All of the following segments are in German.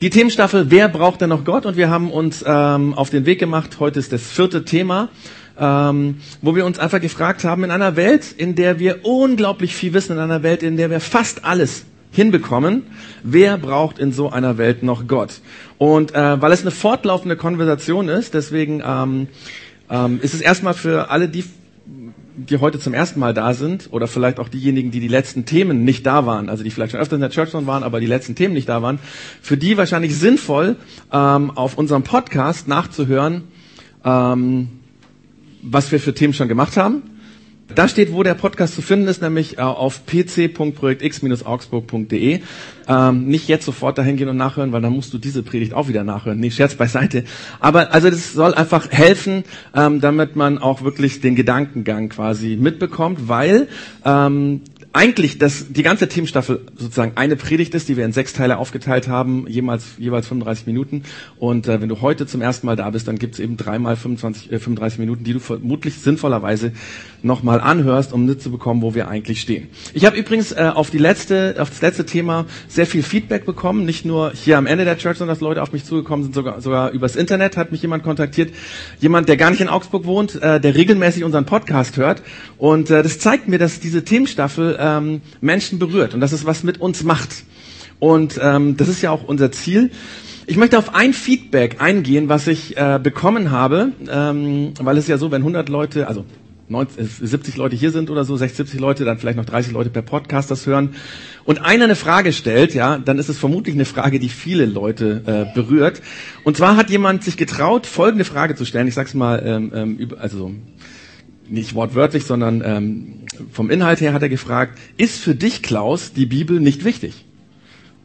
Die Themenstaffel Wer braucht denn noch Gott? Und wir haben uns ähm, auf den Weg gemacht. Heute ist das vierte Thema, ähm, wo wir uns einfach gefragt haben, in einer Welt, in der wir unglaublich viel wissen, in einer Welt, in der wir fast alles hinbekommen, wer braucht in so einer Welt noch Gott? Und äh, weil es eine fortlaufende Konversation ist, deswegen ähm, ähm, ist es erstmal für alle, die die heute zum ersten Mal da sind oder vielleicht auch diejenigen, die die letzten Themen nicht da waren, also die vielleicht schon öfter in der Church waren, aber die letzten Themen nicht da waren, für die wahrscheinlich sinnvoll, ähm, auf unserem Podcast nachzuhören, ähm, was wir für Themen schon gemacht haben da steht, wo der Podcast zu finden ist, nämlich äh, auf pc.projektx-augsburg.de. Ähm, nicht jetzt sofort dahin gehen und nachhören, weil dann musst du diese Predigt auch wieder nachhören. Nee, Scherz beiseite. Aber also das soll einfach helfen, ähm, damit man auch wirklich den Gedankengang quasi mitbekommt, weil ähm, eigentlich das, die ganze Themenstaffel sozusagen eine Predigt ist, die wir in sechs Teile aufgeteilt haben, jemals, jeweils 35 Minuten. Und äh, wenn du heute zum ersten Mal da bist, dann gibt's eben dreimal 25, äh, 35 Minuten, die du vermutlich sinnvollerweise nochmal anhörst, um mitzubekommen, wo wir eigentlich stehen. Ich habe übrigens äh, auf, die letzte, auf das letzte Thema sehr viel Feedback bekommen, nicht nur hier am Ende der Church, sondern dass Leute auf mich zugekommen sind, sogar, sogar übers Internet hat mich jemand kontaktiert, jemand, der gar nicht in Augsburg wohnt, äh, der regelmäßig unseren Podcast hört. Und äh, das zeigt mir, dass diese Themenstaffel ähm, Menschen berührt und dass es was mit uns macht. Und ähm, das ist ja auch unser Ziel. Ich möchte auf ein Feedback eingehen, was ich äh, bekommen habe, ähm, weil es ja so, wenn 100 Leute, also 90, 70 äh, Leute hier sind oder so, 60, 70 Leute, dann vielleicht noch 30 Leute per Podcast das hören und einer eine Frage stellt, ja, dann ist es vermutlich eine Frage, die viele Leute äh, berührt. Und zwar hat jemand sich getraut, folgende Frage zu stellen. Ich sag's mal, ähm, ähm, also nicht wortwörtlich, sondern ähm, vom Inhalt her hat er gefragt, ist für dich, Klaus, die Bibel nicht wichtig?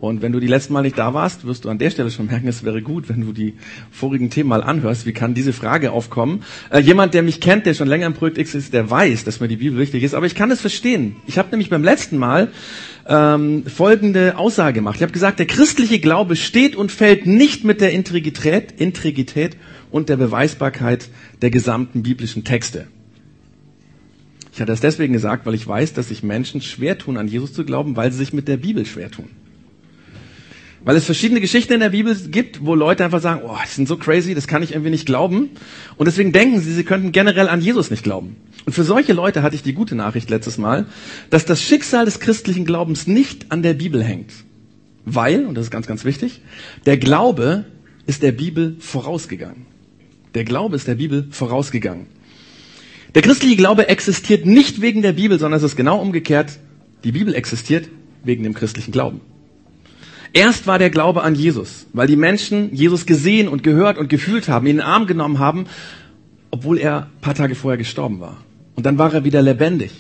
Und wenn du die letzten Mal nicht da warst, wirst du an der Stelle schon merken, es wäre gut, wenn du die vorigen Themen mal anhörst. Wie kann diese Frage aufkommen? Äh, jemand, der mich kennt, der schon länger im Projekt X ist, der weiß, dass mir die Bibel wichtig ist. Aber ich kann es verstehen. Ich habe nämlich beim letzten Mal ähm, folgende Aussage gemacht. Ich habe gesagt, der christliche Glaube steht und fällt nicht mit der Integrität, Integrität und der Beweisbarkeit der gesamten biblischen Texte. Ich hatte das deswegen gesagt, weil ich weiß, dass sich Menschen schwer tun, an Jesus zu glauben, weil sie sich mit der Bibel schwer tun. Weil es verschiedene Geschichten in der Bibel gibt, wo Leute einfach sagen, oh, die sind so crazy, das kann ich irgendwie nicht glauben. Und deswegen denken sie, sie könnten generell an Jesus nicht glauben. Und für solche Leute hatte ich die gute Nachricht letztes Mal, dass das Schicksal des christlichen Glaubens nicht an der Bibel hängt. Weil, und das ist ganz, ganz wichtig, der Glaube ist der Bibel vorausgegangen. Der Glaube ist der Bibel vorausgegangen. Der christliche Glaube existiert nicht wegen der Bibel, sondern es ist genau umgekehrt. Die Bibel existiert wegen dem christlichen Glauben. Erst war der Glaube an Jesus, weil die Menschen Jesus gesehen und gehört und gefühlt haben, ihn in den Arm genommen haben, obwohl er ein paar Tage vorher gestorben war. Und dann war er wieder lebendig.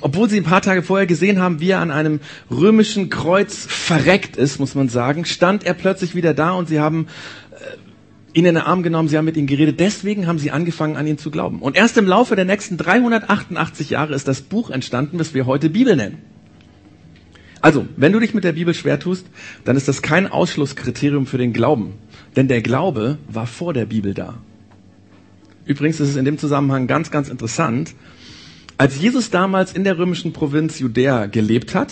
Obwohl sie ein paar Tage vorher gesehen haben, wie er an einem römischen Kreuz verreckt ist, muss man sagen, stand er plötzlich wieder da und sie haben ihn in den Arm genommen, sie haben mit ihm geredet. Deswegen haben sie angefangen, an ihn zu glauben. Und erst im Laufe der nächsten 388 Jahre ist das Buch entstanden, das wir heute Bibel nennen. Also, wenn du dich mit der Bibel schwer tust, dann ist das kein Ausschlusskriterium für den Glauben. Denn der Glaube war vor der Bibel da. Übrigens ist es in dem Zusammenhang ganz, ganz interessant. Als Jesus damals in der römischen Provinz Judäa gelebt hat,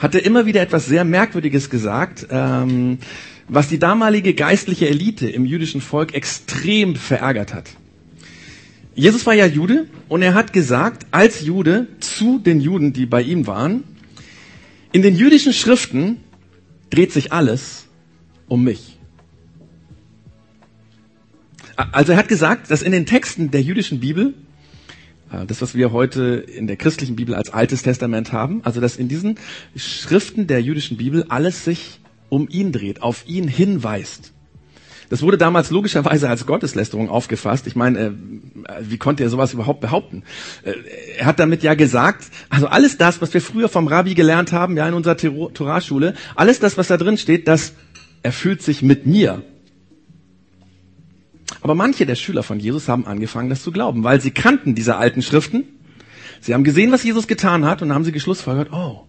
hat er immer wieder etwas sehr Merkwürdiges gesagt. Ähm, was die damalige geistliche Elite im jüdischen Volk extrem verärgert hat. Jesus war ja Jude und er hat gesagt, als Jude zu den Juden, die bei ihm waren, in den jüdischen Schriften dreht sich alles um mich. Also er hat gesagt, dass in den Texten der jüdischen Bibel, äh, das was wir heute in der christlichen Bibel als Altes Testament haben, also dass in diesen Schriften der jüdischen Bibel alles sich um ihn dreht, auf ihn hinweist. Das wurde damals logischerweise als Gotteslästerung aufgefasst. Ich meine, äh, wie konnte er sowas überhaupt behaupten? Äh, er hat damit ja gesagt, also alles das, was wir früher vom Rabbi gelernt haben, ja in unserer Torahschule, alles das, was da drin steht, das erfüllt sich mit mir. Aber manche der Schüler von Jesus haben angefangen, das zu glauben, weil sie kannten diese alten Schriften. Sie haben gesehen, was Jesus getan hat und haben sie geschlussfolgert, oh,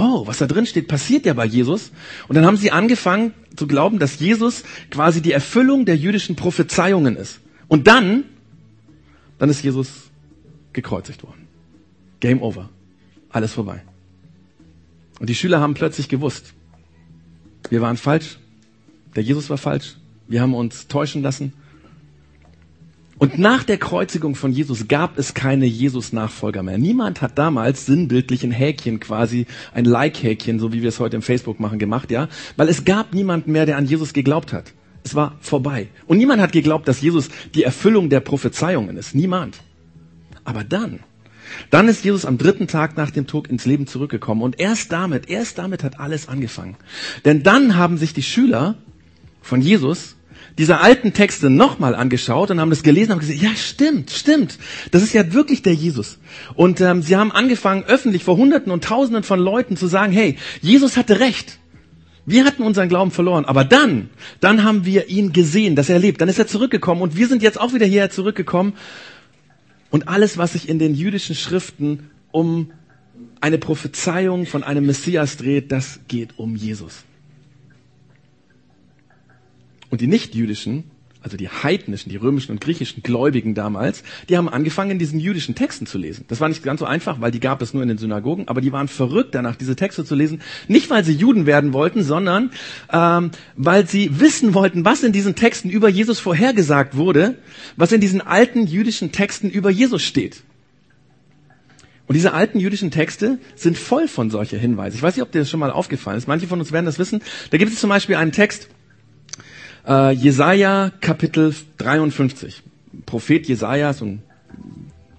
oh, was da drin steht, passiert ja bei Jesus. Und dann haben sie angefangen zu glauben, dass Jesus quasi die Erfüllung der jüdischen Prophezeiungen ist. Und dann, dann ist Jesus gekreuzigt worden. Game over. Alles vorbei. Und die Schüler haben plötzlich gewusst, wir waren falsch. Der Jesus war falsch. Wir haben uns täuschen lassen. Und nach der Kreuzigung von Jesus gab es keine Jesus-Nachfolger mehr. Niemand hat damals sinnbildlich ein Häkchen quasi, ein Like-Häkchen, so wie wir es heute im Facebook machen, gemacht, ja? Weil es gab niemanden mehr, der an Jesus geglaubt hat. Es war vorbei. Und niemand hat geglaubt, dass Jesus die Erfüllung der Prophezeiungen ist. Niemand. Aber dann, dann ist Jesus am dritten Tag nach dem Tod ins Leben zurückgekommen. Und erst damit, erst damit hat alles angefangen. Denn dann haben sich die Schüler von Jesus diese alten Texte nochmal angeschaut und haben das gelesen und haben gesagt, ja stimmt, stimmt, das ist ja wirklich der Jesus. Und ähm, sie haben angefangen, öffentlich vor Hunderten und Tausenden von Leuten zu sagen, hey, Jesus hatte recht. Wir hatten unseren Glauben verloren, aber dann, dann haben wir ihn gesehen, dass er lebt. Dann ist er zurückgekommen und wir sind jetzt auch wieder hierher zurückgekommen. Und alles, was sich in den jüdischen Schriften um eine Prophezeiung von einem Messias dreht, das geht um Jesus. Und die nichtjüdischen, also die heidnischen, die römischen und griechischen Gläubigen damals, die haben angefangen, in diesen jüdischen Texten zu lesen. Das war nicht ganz so einfach, weil die gab es nur in den Synagogen, aber die waren verrückt danach, diese Texte zu lesen. Nicht, weil sie Juden werden wollten, sondern ähm, weil sie wissen wollten, was in diesen Texten über Jesus vorhergesagt wurde, was in diesen alten jüdischen Texten über Jesus steht. Und diese alten jüdischen Texte sind voll von solcher Hinweise. Ich weiß nicht, ob dir das schon mal aufgefallen ist. Manche von uns werden das wissen. Da gibt es zum Beispiel einen Text, äh, Jesaja Kapitel 53. Prophet Jesaja, so ein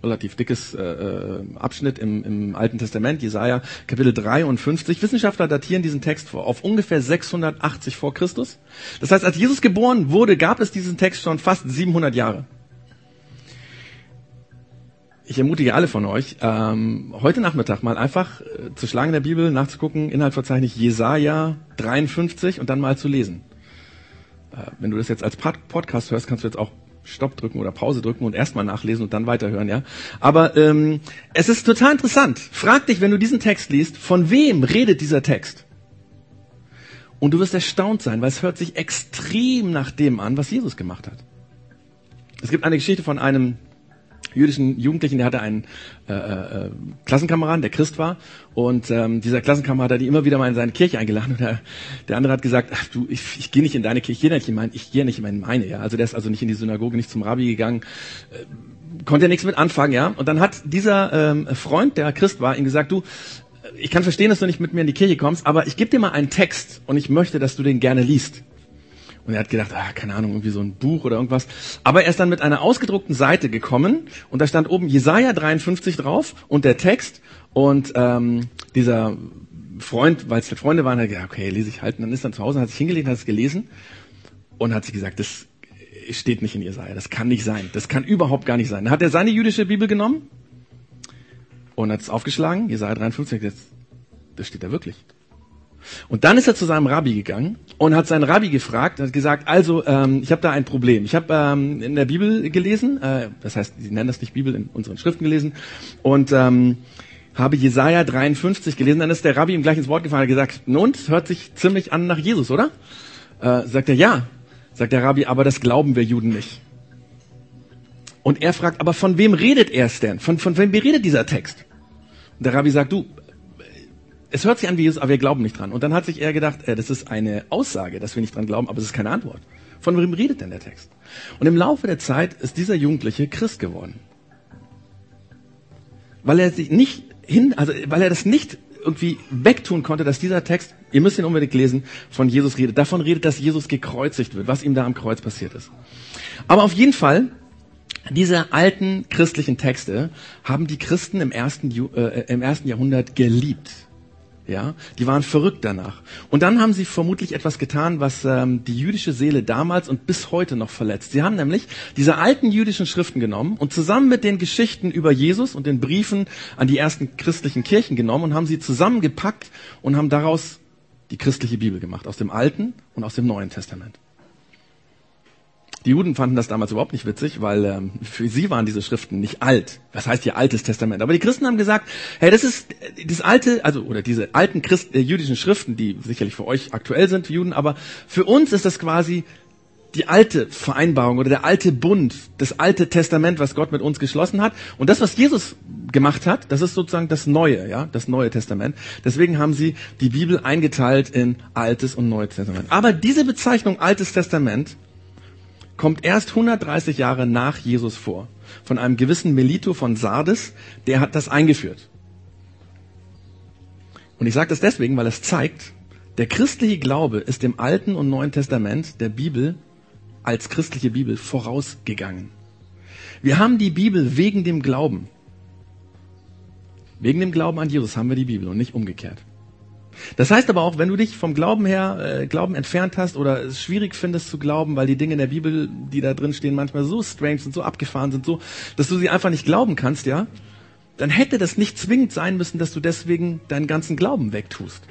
relativ dickes äh, äh, Abschnitt im, im Alten Testament, Jesaja Kapitel 53. Wissenschaftler datieren diesen Text vor, auf ungefähr 680 vor Christus. Das heißt, als Jesus geboren wurde, gab es diesen Text schon fast 700 Jahre. Ich ermutige alle von euch, ähm, heute Nachmittag mal einfach äh, zu schlagen in der Bibel, nachzugucken, Inhaltsverzeichnis Jesaja 53 und dann mal zu lesen. Äh, wenn du das jetzt als Podcast hörst, kannst du jetzt auch Stopp drücken oder Pause drücken und erstmal nachlesen und dann weiterhören, ja. Aber ähm, es ist total interessant. Frag dich, wenn du diesen Text liest, von wem redet dieser Text? Und du wirst erstaunt sein, weil es hört sich extrem nach dem an, was Jesus gemacht hat. Es gibt eine Geschichte von einem jüdischen Jugendlichen, der hatte einen äh, äh, Klassenkameraden, der Christ war. Und ähm, dieser Klassenkamerad hat ihn immer wieder mal in seine Kirche eingeladen. Und der, der andere hat gesagt, ach du, ich, ich gehe nicht in deine Kirche, ich gehe nicht in meine, ich gehe nicht in meine. Ja? Also der ist also nicht in die Synagoge, nicht zum Rabbi gegangen. Äh, konnte er nichts mit anfangen, ja. Und dann hat dieser ähm, Freund, der Christ war, ihm gesagt, du, ich kann verstehen, dass du nicht mit mir in die Kirche kommst, aber ich gebe dir mal einen Text und ich möchte, dass du den gerne liest. Und er hat gedacht, ah, keine Ahnung, irgendwie so ein Buch oder irgendwas. Aber er ist dann mit einer ausgedruckten Seite gekommen und da stand oben Jesaja 53 drauf und der Text und ähm, dieser Freund, weil es halt Freunde waren, hat gesagt, okay, lese ich halt. Und dann ist dann zu Hause, hat sich hingelegt, hat es gelesen und hat sich gesagt, das steht nicht in Jesaja, das kann nicht sein, das kann überhaupt gar nicht sein. Dann hat er seine jüdische Bibel genommen und hat es aufgeschlagen, Jesaja 53, das, das steht da wirklich. Und dann ist er zu seinem Rabbi gegangen und hat seinen Rabbi gefragt, hat gesagt, also ähm, ich habe da ein Problem. Ich habe ähm, in der Bibel gelesen, äh, das heißt, sie nennen das nicht Bibel, in unseren Schriften gelesen und ähm, habe Jesaja 53 gelesen. Dann ist der Rabbi ihm gleich ins Wort gefallen und gesagt, nun, hört sich ziemlich an nach Jesus, oder? Äh, sagt er, ja. Sagt der Rabbi, aber das glauben wir Juden nicht. Und er fragt, aber von wem redet er es denn? Von, von wem redet dieser Text? Und der Rabbi sagt, du, es hört sich an wie Jesus, aber wir glauben nicht dran. Und dann hat sich er gedacht, äh, das ist eine Aussage, dass wir nicht dran glauben, aber es ist keine Antwort. Von wem redet denn der Text? Und im Laufe der Zeit ist dieser Jugendliche Christ geworden. Weil er sich nicht hin, also weil er das nicht irgendwie wegtun konnte, dass dieser Text, ihr müsst ihn unbedingt lesen, von Jesus redet. Davon redet, dass Jesus gekreuzigt wird, was ihm da am Kreuz passiert ist. Aber auf jeden Fall, diese alten christlichen Texte haben die Christen im ersten, äh, im ersten Jahrhundert geliebt. Ja, die waren verrückt danach. Und dann haben sie vermutlich etwas getan, was ähm, die jüdische Seele damals und bis heute noch verletzt. Sie haben nämlich diese alten jüdischen Schriften genommen und zusammen mit den Geschichten über Jesus und den Briefen an die ersten christlichen Kirchen genommen und haben sie zusammengepackt und haben daraus die christliche Bibel gemacht, aus dem Alten und aus dem Neuen Testament. Die Juden fanden das damals überhaupt nicht witzig, weil ähm, für sie waren diese Schriften nicht alt. Was heißt hier Altes Testament? Aber die Christen haben gesagt, hey, das ist äh, das alte, also oder diese alten Christ, äh, jüdischen Schriften, die sicherlich für euch aktuell sind, für Juden, aber für uns ist das quasi die alte Vereinbarung oder der alte Bund, das alte Testament, was Gott mit uns geschlossen hat. Und das, was Jesus gemacht hat, das ist sozusagen das Neue, ja, das Neue Testament. Deswegen haben sie die Bibel eingeteilt in Altes und Neues Testament. Aber diese Bezeichnung Altes Testament kommt erst 130 Jahre nach Jesus vor. Von einem gewissen Melito von Sardes, der hat das eingeführt. Und ich sage das deswegen, weil es zeigt, der christliche Glaube ist dem Alten und Neuen Testament der Bibel als christliche Bibel vorausgegangen. Wir haben die Bibel wegen dem Glauben. Wegen dem Glauben an Jesus haben wir die Bibel und nicht umgekehrt. Das heißt aber auch, wenn du dich vom Glauben her, äh, Glauben entfernt hast oder es schwierig findest zu glauben, weil die Dinge in der Bibel, die da drin stehen, manchmal so strange sind, so abgefahren sind, so, dass du sie einfach nicht glauben kannst, ja, dann hätte das nicht zwingend sein müssen, dass du deswegen deinen ganzen Glauben wegtust.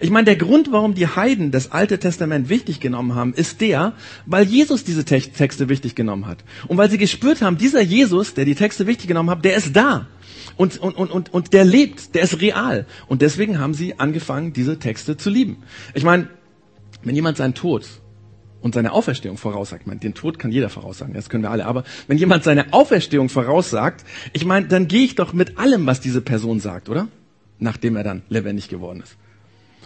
Ich meine, der Grund, warum die Heiden das Alte Testament wichtig genommen haben, ist der, weil Jesus diese Texte wichtig genommen hat. Und weil sie gespürt haben, dieser Jesus, der die Texte wichtig genommen hat, der ist da. Und, und, und, und, und der lebt, der ist real. Und deswegen haben sie angefangen, diese Texte zu lieben. Ich meine, wenn jemand seinen Tod und seine Auferstehung voraussagt, ich meine, den Tod kann jeder voraussagen, das können wir alle, aber wenn jemand seine Auferstehung voraussagt, ich meine, dann gehe ich doch mit allem, was diese Person sagt, oder? Nachdem er dann lebendig geworden ist.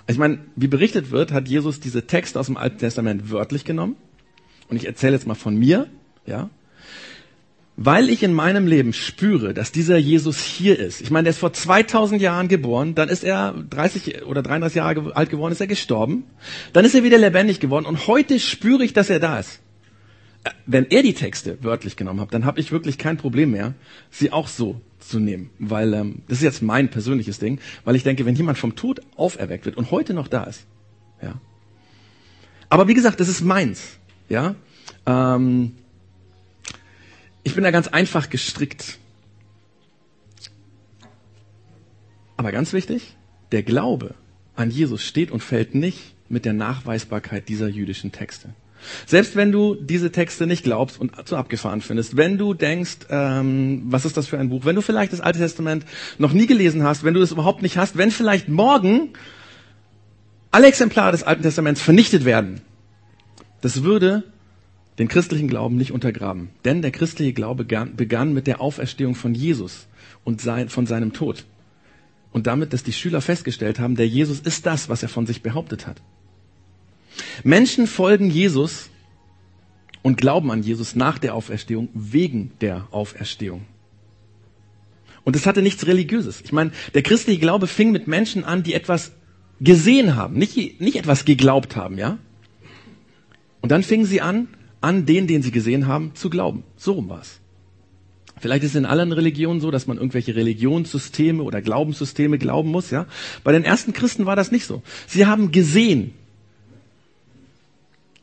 Ich meine, wie berichtet wird, hat Jesus diese Texte aus dem Alten Testament wörtlich genommen. Und ich erzähle jetzt mal von mir, ja. Weil ich in meinem Leben spüre, dass dieser Jesus hier ist. Ich meine, der ist vor 2000 Jahren geboren, dann ist er 30 oder 33 Jahre alt geworden, ist er gestorben, dann ist er wieder lebendig geworden und heute spüre ich, dass er da ist. Äh, wenn er die Texte wörtlich genommen hat, dann habe ich wirklich kein Problem mehr, sie auch so zu nehmen, weil ähm, das ist jetzt mein persönliches Ding, weil ich denke, wenn jemand vom Tod auferweckt wird und heute noch da ist, ja. Aber wie gesagt, das ist meins, ja. Ähm, ich bin da ganz einfach gestrickt. Aber ganz wichtig, der Glaube an Jesus steht und fällt nicht mit der Nachweisbarkeit dieser jüdischen Texte. Selbst wenn du diese Texte nicht glaubst und zu abgefahren findest, wenn du denkst, ähm, was ist das für ein Buch, wenn du vielleicht das Alte Testament noch nie gelesen hast, wenn du es überhaupt nicht hast, wenn vielleicht morgen alle Exemplare des Alten Testaments vernichtet werden, das würde den christlichen Glauben nicht untergraben. Denn der christliche Glaube begann mit der Auferstehung von Jesus und von seinem Tod. Und damit, dass die Schüler festgestellt haben, der Jesus ist das, was er von sich behauptet hat. Menschen folgen Jesus und glauben an Jesus nach der Auferstehung wegen der Auferstehung. Und es hatte nichts Religiöses. Ich meine, der christliche Glaube fing mit Menschen an, die etwas gesehen haben, nicht, nicht etwas geglaubt haben, ja? Und dann fingen sie an, an den, den sie gesehen haben, zu glauben. So rum war's. Vielleicht ist es in allen Religionen so, dass man irgendwelche Religionssysteme oder Glaubenssysteme glauben muss, ja? Bei den ersten Christen war das nicht so. Sie haben gesehen,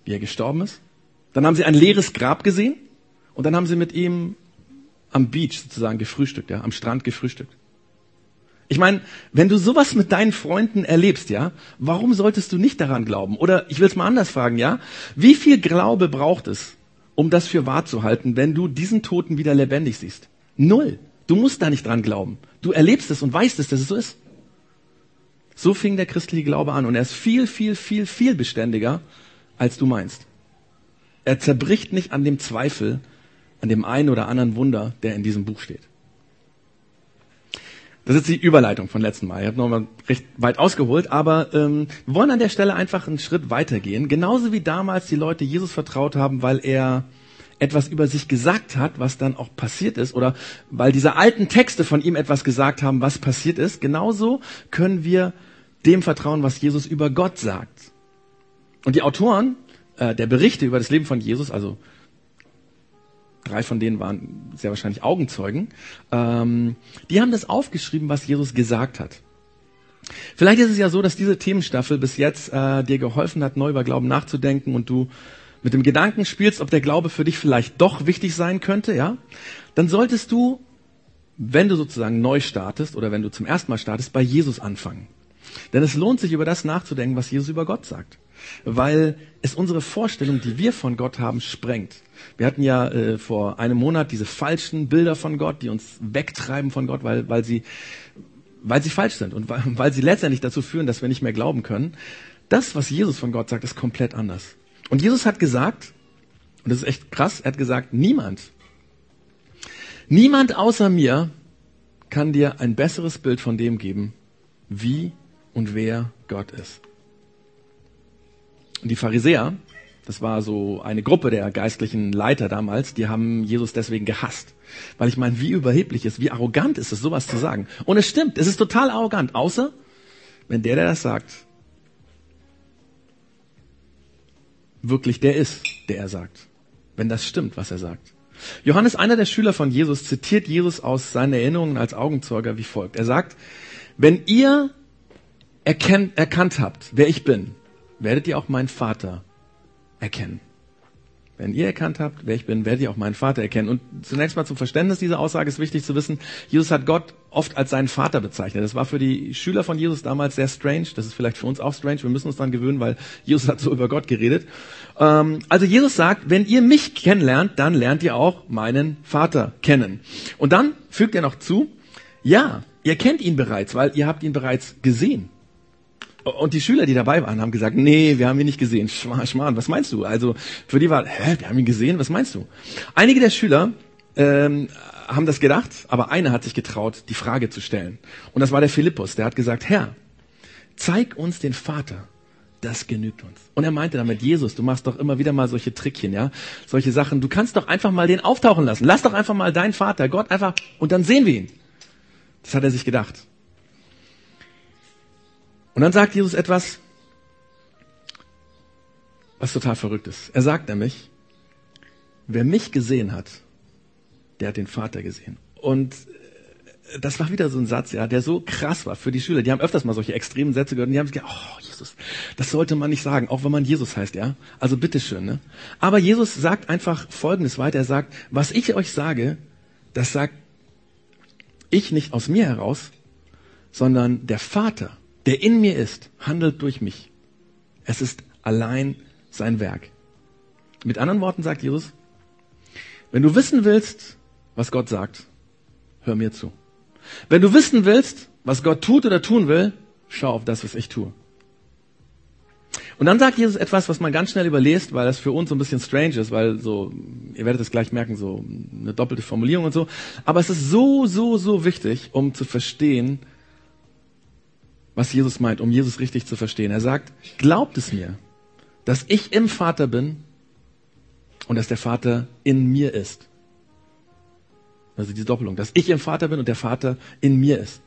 wie er gestorben ist. Dann haben sie ein leeres Grab gesehen und dann haben sie mit ihm am Beach sozusagen gefrühstückt, ja, am Strand gefrühstückt. Ich meine, wenn du sowas mit deinen Freunden erlebst, ja, warum solltest du nicht daran glauben? Oder ich will es mal anders fragen, ja, wie viel Glaube braucht es, um das für wahr zu halten, wenn du diesen Toten wieder lebendig siehst? Null. Du musst da nicht dran glauben. Du erlebst es und weißt es, dass es so ist. So fing der christliche Glaube an und er ist viel, viel, viel, viel beständiger als du meinst. Er zerbricht nicht an dem Zweifel, an dem einen oder anderen Wunder, der in diesem Buch steht. Das ist die Überleitung von letzten Mal. Ich habe nochmal recht weit ausgeholt, aber ähm, wir wollen an der Stelle einfach einen Schritt weitergehen. Genauso wie damals die Leute Jesus vertraut haben, weil er etwas über sich gesagt hat, was dann auch passiert ist, oder weil diese alten Texte von ihm etwas gesagt haben, was passiert ist. Genauso können wir dem vertrauen, was Jesus über Gott sagt. Und die Autoren äh, der Berichte über das Leben von Jesus, also drei von denen waren sehr wahrscheinlich Augenzeugen, ähm, die haben das aufgeschrieben, was Jesus gesagt hat. Vielleicht ist es ja so, dass diese Themenstaffel bis jetzt äh, dir geholfen hat, neu über Glauben nachzudenken und du mit dem Gedanken spielst, ob der Glaube für dich vielleicht doch wichtig sein könnte, ja? Dann solltest du, wenn du sozusagen neu startest oder wenn du zum ersten Mal startest, bei Jesus anfangen. Denn es lohnt sich, über das nachzudenken, was Jesus über Gott sagt weil es unsere Vorstellung, die wir von Gott haben, sprengt. Wir hatten ja äh, vor einem Monat diese falschen Bilder von Gott, die uns wegtreiben von Gott, weil, weil, sie, weil sie falsch sind und weil, weil sie letztendlich dazu führen, dass wir nicht mehr glauben können. Das, was Jesus von Gott sagt, ist komplett anders. Und Jesus hat gesagt, und das ist echt krass, er hat gesagt, niemand, niemand außer mir kann dir ein besseres Bild von dem geben, wie und wer Gott ist. Die Pharisäer, das war so eine Gruppe der geistlichen Leiter damals, die haben Jesus deswegen gehasst. Weil ich meine, wie überheblich ist, wie arrogant ist es, sowas zu sagen. Und es stimmt, es ist total arrogant, außer wenn der, der das sagt, wirklich der ist, der er sagt. Wenn das stimmt, was er sagt. Johannes, einer der Schüler von Jesus, zitiert Jesus aus seinen Erinnerungen als Augenzeuger wie folgt. Er sagt, wenn ihr erkennt, erkannt habt, wer ich bin, werdet ihr auch meinen Vater erkennen. Wenn ihr erkannt habt, wer ich bin, werdet ihr auch meinen Vater erkennen. Und zunächst mal zum Verständnis dieser Aussage ist wichtig zu wissen, Jesus hat Gott oft als seinen Vater bezeichnet. Das war für die Schüler von Jesus damals sehr strange. Das ist vielleicht für uns auch strange. Wir müssen uns daran gewöhnen, weil Jesus hat so über Gott geredet. Ähm, also Jesus sagt, wenn ihr mich kennenlernt, dann lernt ihr auch meinen Vater kennen. Und dann fügt er noch zu, ja, ihr kennt ihn bereits, weil ihr habt ihn bereits gesehen. Und die Schüler, die dabei waren, haben gesagt, nee, wir haben ihn nicht gesehen. Schmarrn, Schmarrn, was meinst du? Also für die war, hä, wir haben ihn gesehen, was meinst du? Einige der Schüler ähm, haben das gedacht, aber einer hat sich getraut, die Frage zu stellen. Und das war der Philippus, der hat gesagt, Herr, zeig uns den Vater. Das genügt uns. Und er meinte damit, Jesus, du machst doch immer wieder mal solche Trickchen, ja? Solche Sachen. Du kannst doch einfach mal den auftauchen lassen. Lass doch einfach mal deinen Vater, Gott einfach, und dann sehen wir ihn. Das hat er sich gedacht. Und dann sagt Jesus etwas, was total verrückt ist. Er sagt nämlich, wer mich gesehen hat, der hat den Vater gesehen. Und äh, das war wieder so ein Satz, ja, der so krass war für die Schüler. Die haben öfters mal solche extremen Sätze gehört und die haben sich gedacht, oh Jesus, das sollte man nicht sagen, auch wenn man Jesus heißt, ja. Also bitteschön, ne? Aber Jesus sagt einfach Folgendes weiter. Er sagt, was ich euch sage, das sagt ich nicht aus mir heraus, sondern der Vater, der in mir ist, handelt durch mich. Es ist allein sein Werk. Mit anderen Worten sagt Jesus, wenn du wissen willst, was Gott sagt, hör mir zu. Wenn du wissen willst, was Gott tut oder tun will, schau auf das, was ich tue. Und dann sagt Jesus etwas, was man ganz schnell überlässt, weil das für uns so ein bisschen strange ist, weil so, ihr werdet es gleich merken, so eine doppelte Formulierung und so. Aber es ist so, so, so wichtig, um zu verstehen, was Jesus meint, um Jesus richtig zu verstehen. Er sagt, glaubt es mir, dass ich im Vater bin und dass der Vater in mir ist. Also die Doppelung, dass ich im Vater bin und der Vater in mir ist.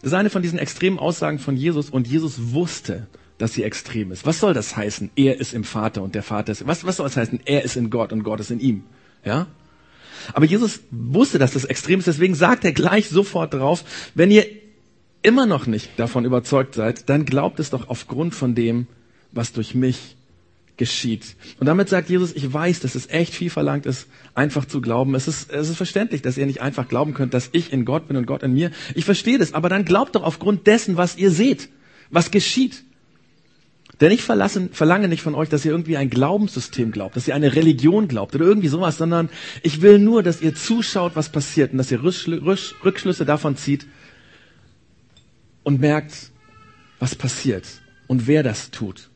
Das ist eine von diesen extremen Aussagen von Jesus und Jesus wusste, dass sie extrem ist. Was soll das heißen? Er ist im Vater und der Vater ist. Was, was soll das heißen? Er ist in Gott und Gott ist in ihm. Ja? Aber Jesus wusste, dass das extrem ist, deswegen sagt er gleich sofort drauf, wenn ihr immer noch nicht davon überzeugt seid, dann glaubt es doch aufgrund von dem, was durch mich geschieht. Und damit sagt Jesus, ich weiß, dass es echt viel verlangt ist, einfach zu glauben. Es ist, es ist verständlich, dass ihr nicht einfach glauben könnt, dass ich in Gott bin und Gott in mir. Ich verstehe das, aber dann glaubt doch aufgrund dessen, was ihr seht, was geschieht. Denn ich verlassen, verlange nicht von euch, dass ihr irgendwie ein Glaubenssystem glaubt, dass ihr eine Religion glaubt oder irgendwie sowas, sondern ich will nur, dass ihr zuschaut, was passiert und dass ihr Rückschlüsse davon zieht, und merkt, was passiert und wer das tut.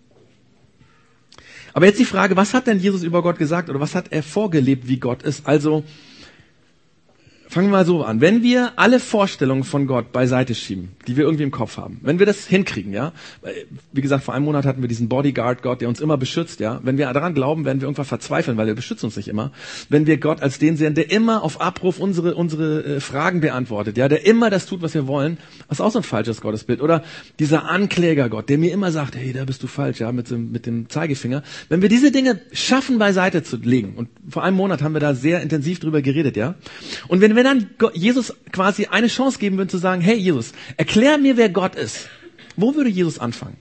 Aber jetzt die Frage, was hat denn Jesus über Gott gesagt oder was hat er vorgelebt, wie Gott ist? Also, Fangen wir mal so an. Wenn wir alle Vorstellungen von Gott beiseite schieben, die wir irgendwie im Kopf haben, wenn wir das hinkriegen, ja, wie gesagt, vor einem Monat hatten wir diesen Bodyguard Gott, der uns immer beschützt, ja, wenn wir daran glauben, werden wir irgendwann verzweifeln, weil er beschützt uns nicht immer. Wenn wir Gott als den sehen, der immer auf Abruf unsere, unsere äh, Fragen beantwortet, ja, der immer das tut, was wir wollen, ist auch so ein falsches Gottesbild. Oder dieser Ankläger Gott, der mir immer sagt, hey, da bist du falsch, ja, mit dem, mit dem Zeigefinger. Wenn wir diese Dinge schaffen, beiseite zu legen, und vor einem Monat haben wir da sehr intensiv drüber geredet, ja, und wenn dann Jesus quasi eine Chance geben würden zu sagen, hey Jesus, erklär mir, wer Gott ist, wo würde Jesus anfangen?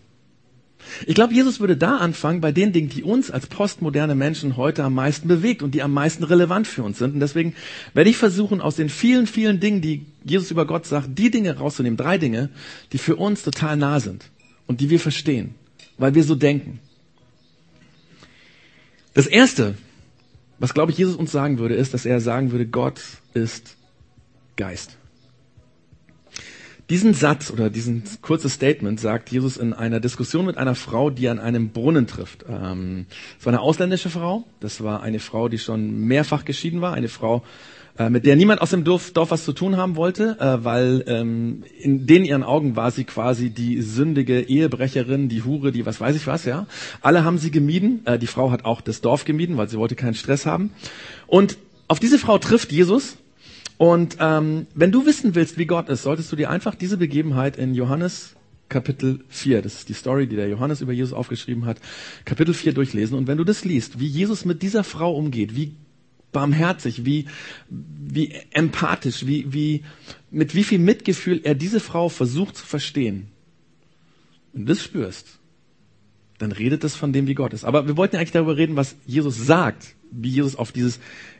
Ich glaube, Jesus würde da anfangen bei den Dingen, die uns als postmoderne Menschen heute am meisten bewegt und die am meisten relevant für uns sind. Und deswegen werde ich versuchen, aus den vielen, vielen Dingen, die Jesus über Gott sagt, die Dinge rauszunehmen, drei Dinge, die für uns total nah sind und die wir verstehen, weil wir so denken. Das erste, was glaube ich Jesus uns sagen würde, ist, dass er sagen würde, Gott ist Geist. Diesen Satz oder diesen kurzes Statement sagt Jesus in einer Diskussion mit einer Frau, die an einem Brunnen trifft. Ähm, es war eine ausländische Frau. Das war eine Frau, die schon mehrfach geschieden war. Eine Frau, äh, mit der niemand aus dem Dorf, Dorf was zu tun haben wollte, äh, weil ähm, in den ihren Augen war sie quasi die sündige Ehebrecherin, die Hure, die was weiß ich was, ja. Alle haben sie gemieden. Äh, die Frau hat auch das Dorf gemieden, weil sie wollte keinen Stress haben. Und auf diese Frau trifft Jesus. Und ähm, wenn du wissen willst, wie Gott ist, solltest du dir einfach diese Begebenheit in Johannes Kapitel 4, das ist die Story, die der Johannes über Jesus aufgeschrieben hat, Kapitel 4 durchlesen. Und wenn du das liest, wie Jesus mit dieser Frau umgeht, wie barmherzig, wie, wie empathisch, wie, wie, mit wie viel Mitgefühl er diese Frau versucht zu verstehen. Wenn du das spürst, dann redet es von dem, wie Gott ist. Aber wir wollten eigentlich darüber reden, was Jesus sagt, wie Jesus auf dieses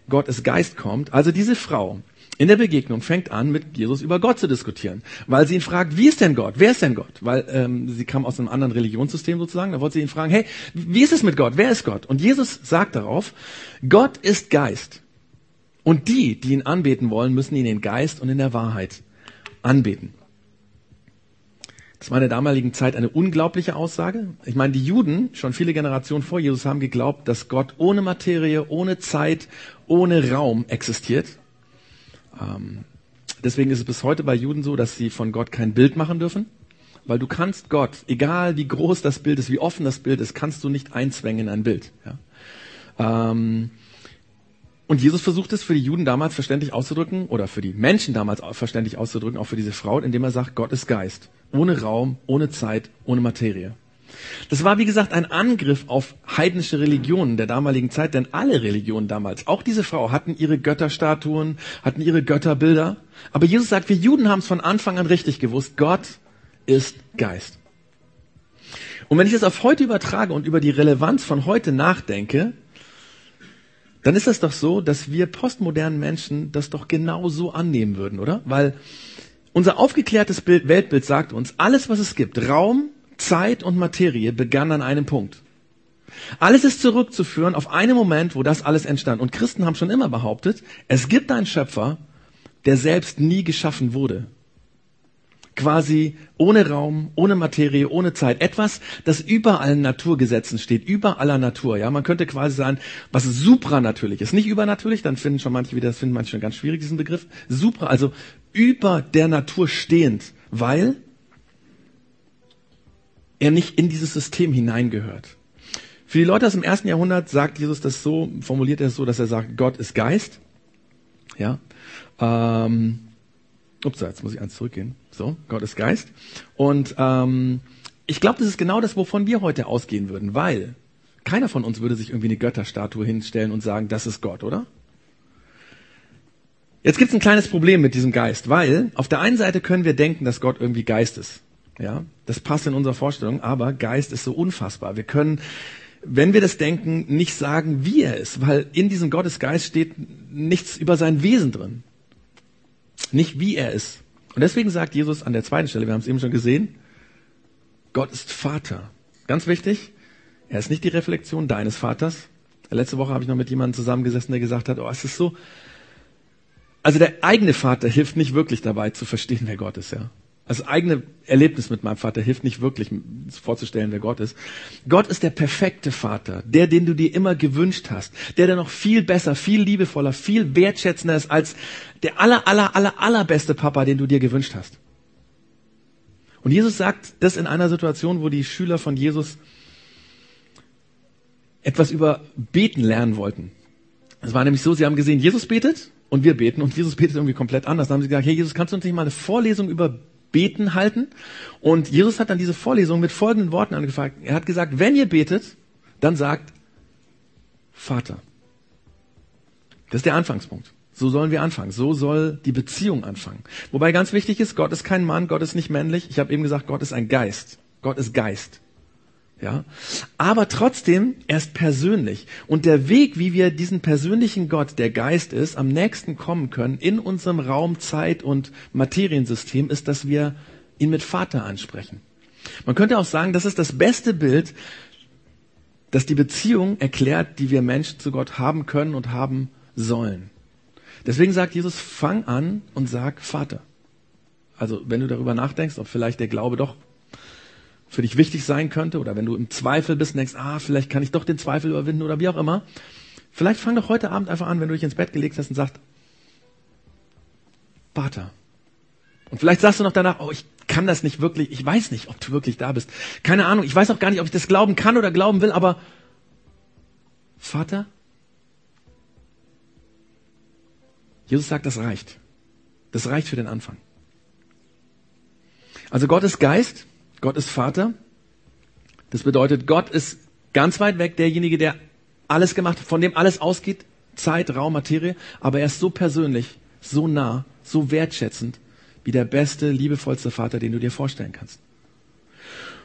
Gott ist Geist kommt. Also diese Frau in der Begegnung fängt an, mit Jesus über Gott zu diskutieren, weil sie ihn fragt, wie ist denn Gott? Wer ist denn Gott? Weil ähm, sie kam aus einem anderen Religionssystem sozusagen. Da wollte sie ihn fragen, hey, wie ist es mit Gott? Wer ist Gott? Und Jesus sagt darauf, Gott ist Geist. Und die, die ihn anbeten wollen, müssen ihn in Geist und in der Wahrheit anbeten. Das war in der damaligen Zeit eine unglaubliche Aussage. Ich meine, die Juden, schon viele Generationen vor Jesus, haben geglaubt, dass Gott ohne Materie, ohne Zeit, ohne Raum existiert. Ähm, deswegen ist es bis heute bei Juden so, dass sie von Gott kein Bild machen dürfen. Weil du kannst Gott, egal wie groß das Bild ist, wie offen das Bild ist, kannst du nicht einzwängen in ein Bild. Ja? Ähm, und Jesus versucht es für die Juden damals verständlich auszudrücken, oder für die Menschen damals verständlich auszudrücken, auch für diese Frau, indem er sagt, Gott ist Geist. Ohne Raum, ohne Zeit, ohne Materie. Das war, wie gesagt, ein Angriff auf heidnische Religionen der damaligen Zeit, denn alle Religionen damals, auch diese Frau, hatten ihre Götterstatuen, hatten ihre Götterbilder. Aber Jesus sagt, wir Juden haben es von Anfang an richtig gewusst, Gott ist Geist. Und wenn ich das auf heute übertrage und über die Relevanz von heute nachdenke, dann ist das doch so, dass wir postmodernen Menschen das doch genau so annehmen würden, oder? Weil unser aufgeklärtes Bild, Weltbild sagt uns, alles, was es gibt, Raum, Zeit und Materie, begann an einem Punkt. Alles ist zurückzuführen auf einen Moment, wo das alles entstand. Und Christen haben schon immer behauptet, es gibt einen Schöpfer, der selbst nie geschaffen wurde quasi ohne Raum, ohne Materie, ohne Zeit. Etwas, das über allen Naturgesetzen steht, über aller Natur. Ja, man könnte quasi sagen, was supranatürlich ist. Nicht übernatürlich, dann finden schon manche wieder, das finden manche schon ganz schwierig, diesen Begriff. Supra, also über der Natur stehend, weil er nicht in dieses System hineingehört. Für die Leute aus dem ersten Jahrhundert sagt Jesus das so, formuliert er es so, dass er sagt, Gott ist Geist. Ja. Ähm, ups, jetzt muss ich eins zurückgehen. So, Gott ist Geist. Und ähm, ich glaube, das ist genau das, wovon wir heute ausgehen würden, weil keiner von uns würde sich irgendwie eine Götterstatue hinstellen und sagen, das ist Gott, oder? Jetzt gibt es ein kleines Problem mit diesem Geist, weil auf der einen Seite können wir denken, dass Gott irgendwie Geist ist. Ja, das passt in unserer Vorstellung, aber Geist ist so unfassbar. Wir können, wenn wir das denken, nicht sagen, wie er ist, weil in diesem Gottesgeist steht nichts über sein Wesen drin. Nicht wie er ist. Und deswegen sagt Jesus an der zweiten Stelle, wir haben es eben schon gesehen, Gott ist Vater. Ganz wichtig, er ist nicht die Reflexion deines Vaters. Letzte Woche habe ich noch mit jemandem zusammengesessen, der gesagt hat, oh, es ist so, also der eigene Vater hilft nicht wirklich dabei zu verstehen, wer Gott ist, ja. Das eigene Erlebnis mit meinem Vater hilft nicht wirklich vorzustellen, wer Gott ist. Gott ist der perfekte Vater, der, den du dir immer gewünscht hast, der, der noch viel besser, viel liebevoller, viel wertschätzender ist als der aller, aller, aller, allerbeste Papa, den du dir gewünscht hast. Und Jesus sagt das in einer Situation, wo die Schüler von Jesus etwas über Beten lernen wollten. Es war nämlich so, sie haben gesehen, Jesus betet und wir beten und Jesus betet irgendwie komplett anders. Dann haben sie gesagt, hey Jesus, kannst du uns nicht mal eine Vorlesung über Beten halten. Und Jesus hat dann diese Vorlesung mit folgenden Worten angefangen. Er hat gesagt, wenn ihr betet, dann sagt Vater. Das ist der Anfangspunkt. So sollen wir anfangen. So soll die Beziehung anfangen. Wobei ganz wichtig ist, Gott ist kein Mann, Gott ist nicht männlich. Ich habe eben gesagt, Gott ist ein Geist. Gott ist Geist. Ja? Aber trotzdem, er ist persönlich. Und der Weg, wie wir diesen persönlichen Gott, der Geist ist, am nächsten kommen können in unserem Raum, Zeit und Materiensystem, ist, dass wir ihn mit Vater ansprechen. Man könnte auch sagen, das ist das beste Bild, das die Beziehung erklärt, die wir Menschen zu Gott haben können und haben sollen. Deswegen sagt Jesus, fang an und sag Vater. Also wenn du darüber nachdenkst, ob vielleicht der Glaube doch für dich wichtig sein könnte oder wenn du im Zweifel bist und denkst, ah, vielleicht kann ich doch den Zweifel überwinden oder wie auch immer, vielleicht fang doch heute Abend einfach an, wenn du dich ins Bett gelegt hast und sagst, Vater. Und vielleicht sagst du noch danach, oh, ich kann das nicht wirklich, ich weiß nicht, ob du wirklich da bist. Keine Ahnung, ich weiß auch gar nicht, ob ich das glauben kann oder glauben will, aber Vater, Jesus sagt, das reicht. Das reicht für den Anfang. Also Gott ist Geist, Gott ist Vater. Das bedeutet, Gott ist ganz weit weg, derjenige, der alles gemacht hat, von dem alles ausgeht, Zeit, Raum, Materie, aber er ist so persönlich, so nah, so wertschätzend, wie der beste, liebevollste Vater, den du dir vorstellen kannst.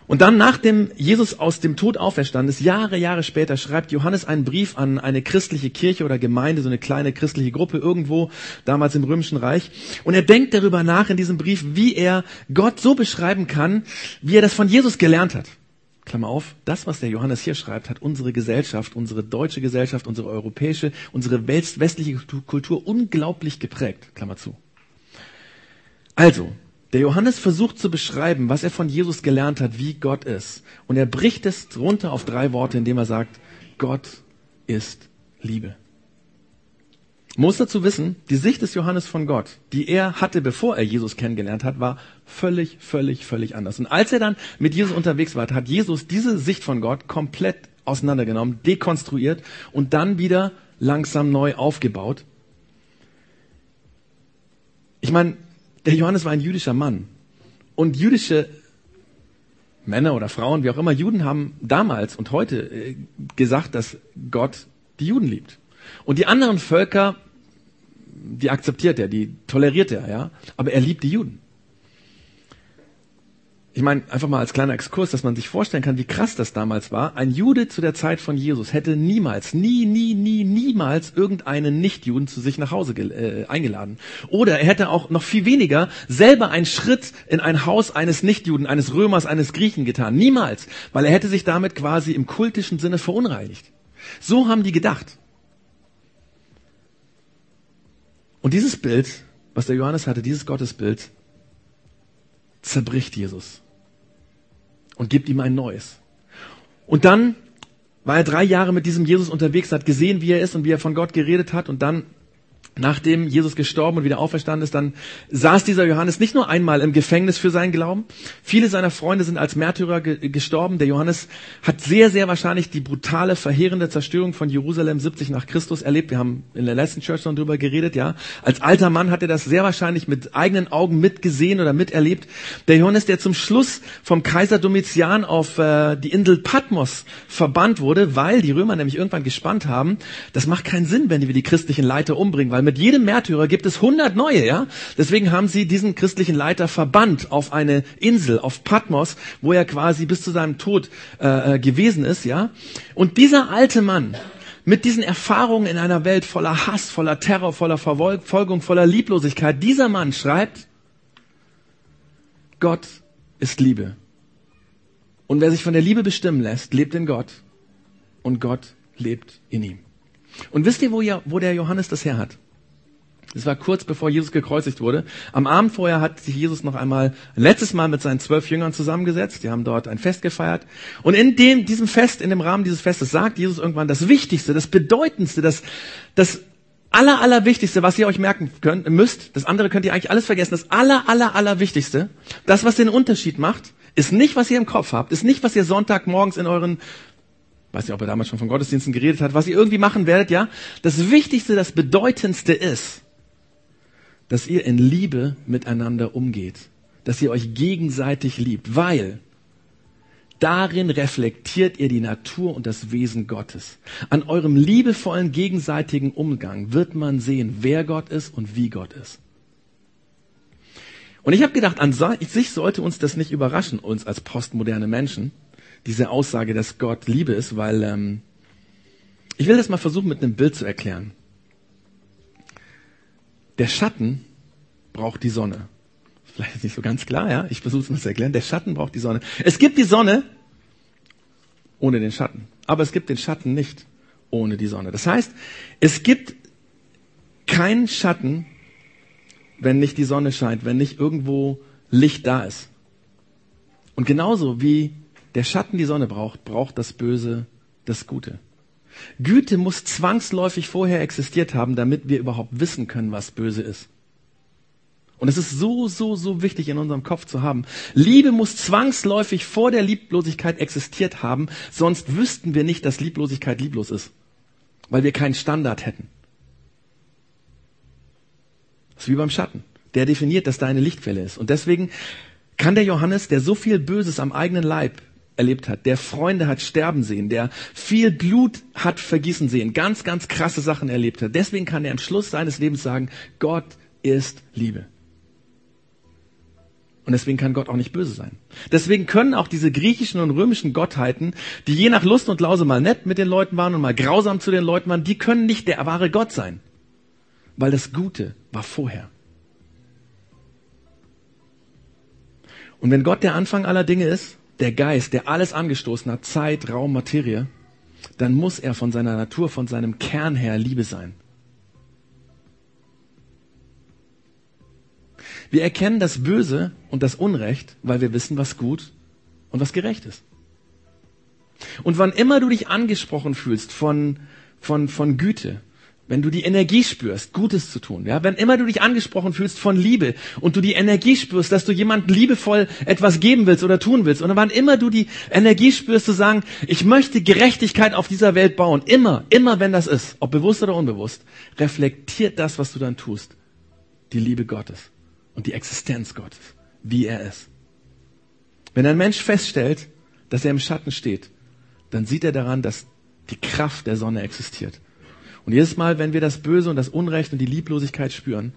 Und dann, nachdem Jesus aus dem Tod auferstanden ist, Jahre, Jahre später, schreibt Johannes einen Brief an eine christliche Kirche oder Gemeinde, so eine kleine christliche Gruppe irgendwo, damals im Römischen Reich. Und er denkt darüber nach in diesem Brief, wie er Gott so beschreiben kann, wie er das von Jesus gelernt hat. Klammer auf, das, was der Johannes hier schreibt, hat unsere Gesellschaft, unsere deutsche Gesellschaft, unsere europäische, unsere westliche Kultur unglaublich geprägt. Klammer zu. Also, der Johannes versucht zu beschreiben, was er von Jesus gelernt hat, wie Gott ist. Und er bricht es runter auf drei Worte, indem er sagt, Gott ist Liebe. Muss dazu wissen, die Sicht des Johannes von Gott, die er hatte, bevor er Jesus kennengelernt hat, war völlig, völlig, völlig anders. Und als er dann mit Jesus unterwegs war, hat Jesus diese Sicht von Gott komplett auseinandergenommen, dekonstruiert und dann wieder langsam neu aufgebaut. Ich meine, der Johannes war ein jüdischer Mann. Und jüdische Männer oder Frauen, wie auch immer, Juden haben damals und heute äh, gesagt, dass Gott die Juden liebt. Und die anderen Völker, die akzeptiert er, die toleriert er, ja. Aber er liebt die Juden ich meine, einfach mal als kleiner Exkurs, dass man sich vorstellen kann, wie krass das damals war. Ein Jude zu der Zeit von Jesus hätte niemals, nie, nie, nie, niemals irgendeinen Nichtjuden zu sich nach Hause äh, eingeladen. Oder er hätte auch noch viel weniger selber einen Schritt in ein Haus eines Nichtjuden, eines Römers, eines Griechen getan. Niemals. Weil er hätte sich damit quasi im kultischen Sinne verunreinigt. So haben die gedacht. Und dieses Bild, was der Johannes hatte, dieses Gottesbild, zerbricht Jesus und gibt ihm ein neues. Und dann war er drei Jahre mit diesem Jesus unterwegs, hat gesehen, wie er ist und wie er von Gott geredet hat und dann Nachdem Jesus gestorben und wieder auferstanden ist, dann saß dieser Johannes nicht nur einmal im Gefängnis für seinen Glauben. Viele seiner Freunde sind als Märtyrer ge gestorben. Der Johannes hat sehr, sehr wahrscheinlich die brutale, verheerende Zerstörung von Jerusalem 70 nach Christus erlebt. Wir haben in der letzten Church schon drüber geredet, ja. Als alter Mann hat er das sehr wahrscheinlich mit eigenen Augen mitgesehen oder miterlebt. Der Johannes, der zum Schluss vom Kaiser Domitian auf äh, die Insel Patmos verbannt wurde, weil die Römer nämlich irgendwann gespannt haben, das macht keinen Sinn, wenn wir die christlichen Leiter umbringen, weil mit jedem Märtyrer gibt es 100 neue, ja? Deswegen haben sie diesen christlichen Leiter verbannt auf eine Insel, auf Patmos, wo er quasi bis zu seinem Tod äh, äh gewesen ist, ja? Und dieser alte Mann, mit diesen Erfahrungen in einer Welt voller Hass, voller Terror, voller Verfolgung, voller Lieblosigkeit, dieser Mann schreibt, Gott ist Liebe. Und wer sich von der Liebe bestimmen lässt, lebt in Gott und Gott lebt in ihm. Und wisst ihr, wo, wo der Johannes das her hat? Das war kurz bevor Jesus gekreuzigt wurde. Am Abend vorher hat sich Jesus noch einmal ein letztes Mal mit seinen zwölf Jüngern zusammengesetzt. Die haben dort ein Fest gefeiert. Und in dem, diesem Fest, in dem Rahmen dieses Festes sagt Jesus irgendwann das Wichtigste, das Bedeutendste, das, das aller, aller Wichtigste, was ihr euch merken könnt, müsst, das andere könnt ihr eigentlich alles vergessen, das aller, aller, aller Wichtigste, das, was den Unterschied macht, ist nicht, was ihr im Kopf habt, ist nicht, was ihr Sonntagmorgens in euren weiß nicht, ob er damals schon von Gottesdiensten geredet hat, was ihr irgendwie machen werdet, ja. Das Wichtigste, das Bedeutendste ist, dass ihr in Liebe miteinander umgeht, dass ihr euch gegenseitig liebt, weil darin reflektiert ihr die Natur und das Wesen Gottes. An eurem liebevollen gegenseitigen Umgang wird man sehen, wer Gott ist und wie Gott ist. Und ich habe gedacht, an sich sollte uns das nicht überraschen, uns als postmoderne Menschen, diese Aussage, dass Gott Liebe ist, weil ähm, ich will das mal versuchen mit einem Bild zu erklären. Der Schatten braucht die Sonne. Vielleicht ist nicht so ganz klar, ja. Ich versuche es mal zu erklären. Der Schatten braucht die Sonne. Es gibt die Sonne ohne den Schatten. Aber es gibt den Schatten nicht ohne die Sonne. Das heißt, es gibt keinen Schatten wenn nicht die Sonne scheint, wenn nicht irgendwo Licht da ist. Und genauso wie der Schatten die Sonne braucht, braucht das Böse das Gute. Güte muss zwangsläufig vorher existiert haben, damit wir überhaupt wissen können, was böse ist. Und es ist so, so, so wichtig in unserem Kopf zu haben. Liebe muss zwangsläufig vor der Lieblosigkeit existiert haben, sonst wüssten wir nicht, dass Lieblosigkeit lieblos ist, weil wir keinen Standard hätten. Das ist wie beim Schatten. Der definiert, dass da eine Lichtquelle ist. Und deswegen kann der Johannes, der so viel Böses am eigenen Leib erlebt hat, der Freunde hat sterben sehen, der viel Blut hat vergießen sehen, ganz, ganz krasse Sachen erlebt hat. Deswegen kann er am Schluss seines Lebens sagen, Gott ist Liebe. Und deswegen kann Gott auch nicht böse sein. Deswegen können auch diese griechischen und römischen Gottheiten, die je nach Lust und Lause mal nett mit den Leuten waren und mal grausam zu den Leuten waren, die können nicht der wahre Gott sein. Weil das Gute war vorher. Und wenn Gott der Anfang aller Dinge ist, der Geist, der alles angestoßen hat, Zeit, Raum, Materie, dann muss er von seiner Natur, von seinem Kern her Liebe sein. Wir erkennen das Böse und das Unrecht, weil wir wissen, was gut und was gerecht ist. Und wann immer du dich angesprochen fühlst von, von, von Güte, wenn du die Energie spürst, Gutes zu tun, ja, wenn immer du dich angesprochen fühlst von Liebe und du die Energie spürst, dass du jemand liebevoll etwas geben willst oder tun willst, und wann immer du die Energie spürst zu sagen, ich möchte Gerechtigkeit auf dieser Welt bauen, immer, immer wenn das ist, ob bewusst oder unbewusst, reflektiert das, was du dann tust, die Liebe Gottes und die Existenz Gottes, wie er ist. Wenn ein Mensch feststellt, dass er im Schatten steht, dann sieht er daran, dass die Kraft der Sonne existiert. Und jedes Mal, wenn wir das Böse und das Unrecht und die Lieblosigkeit spüren,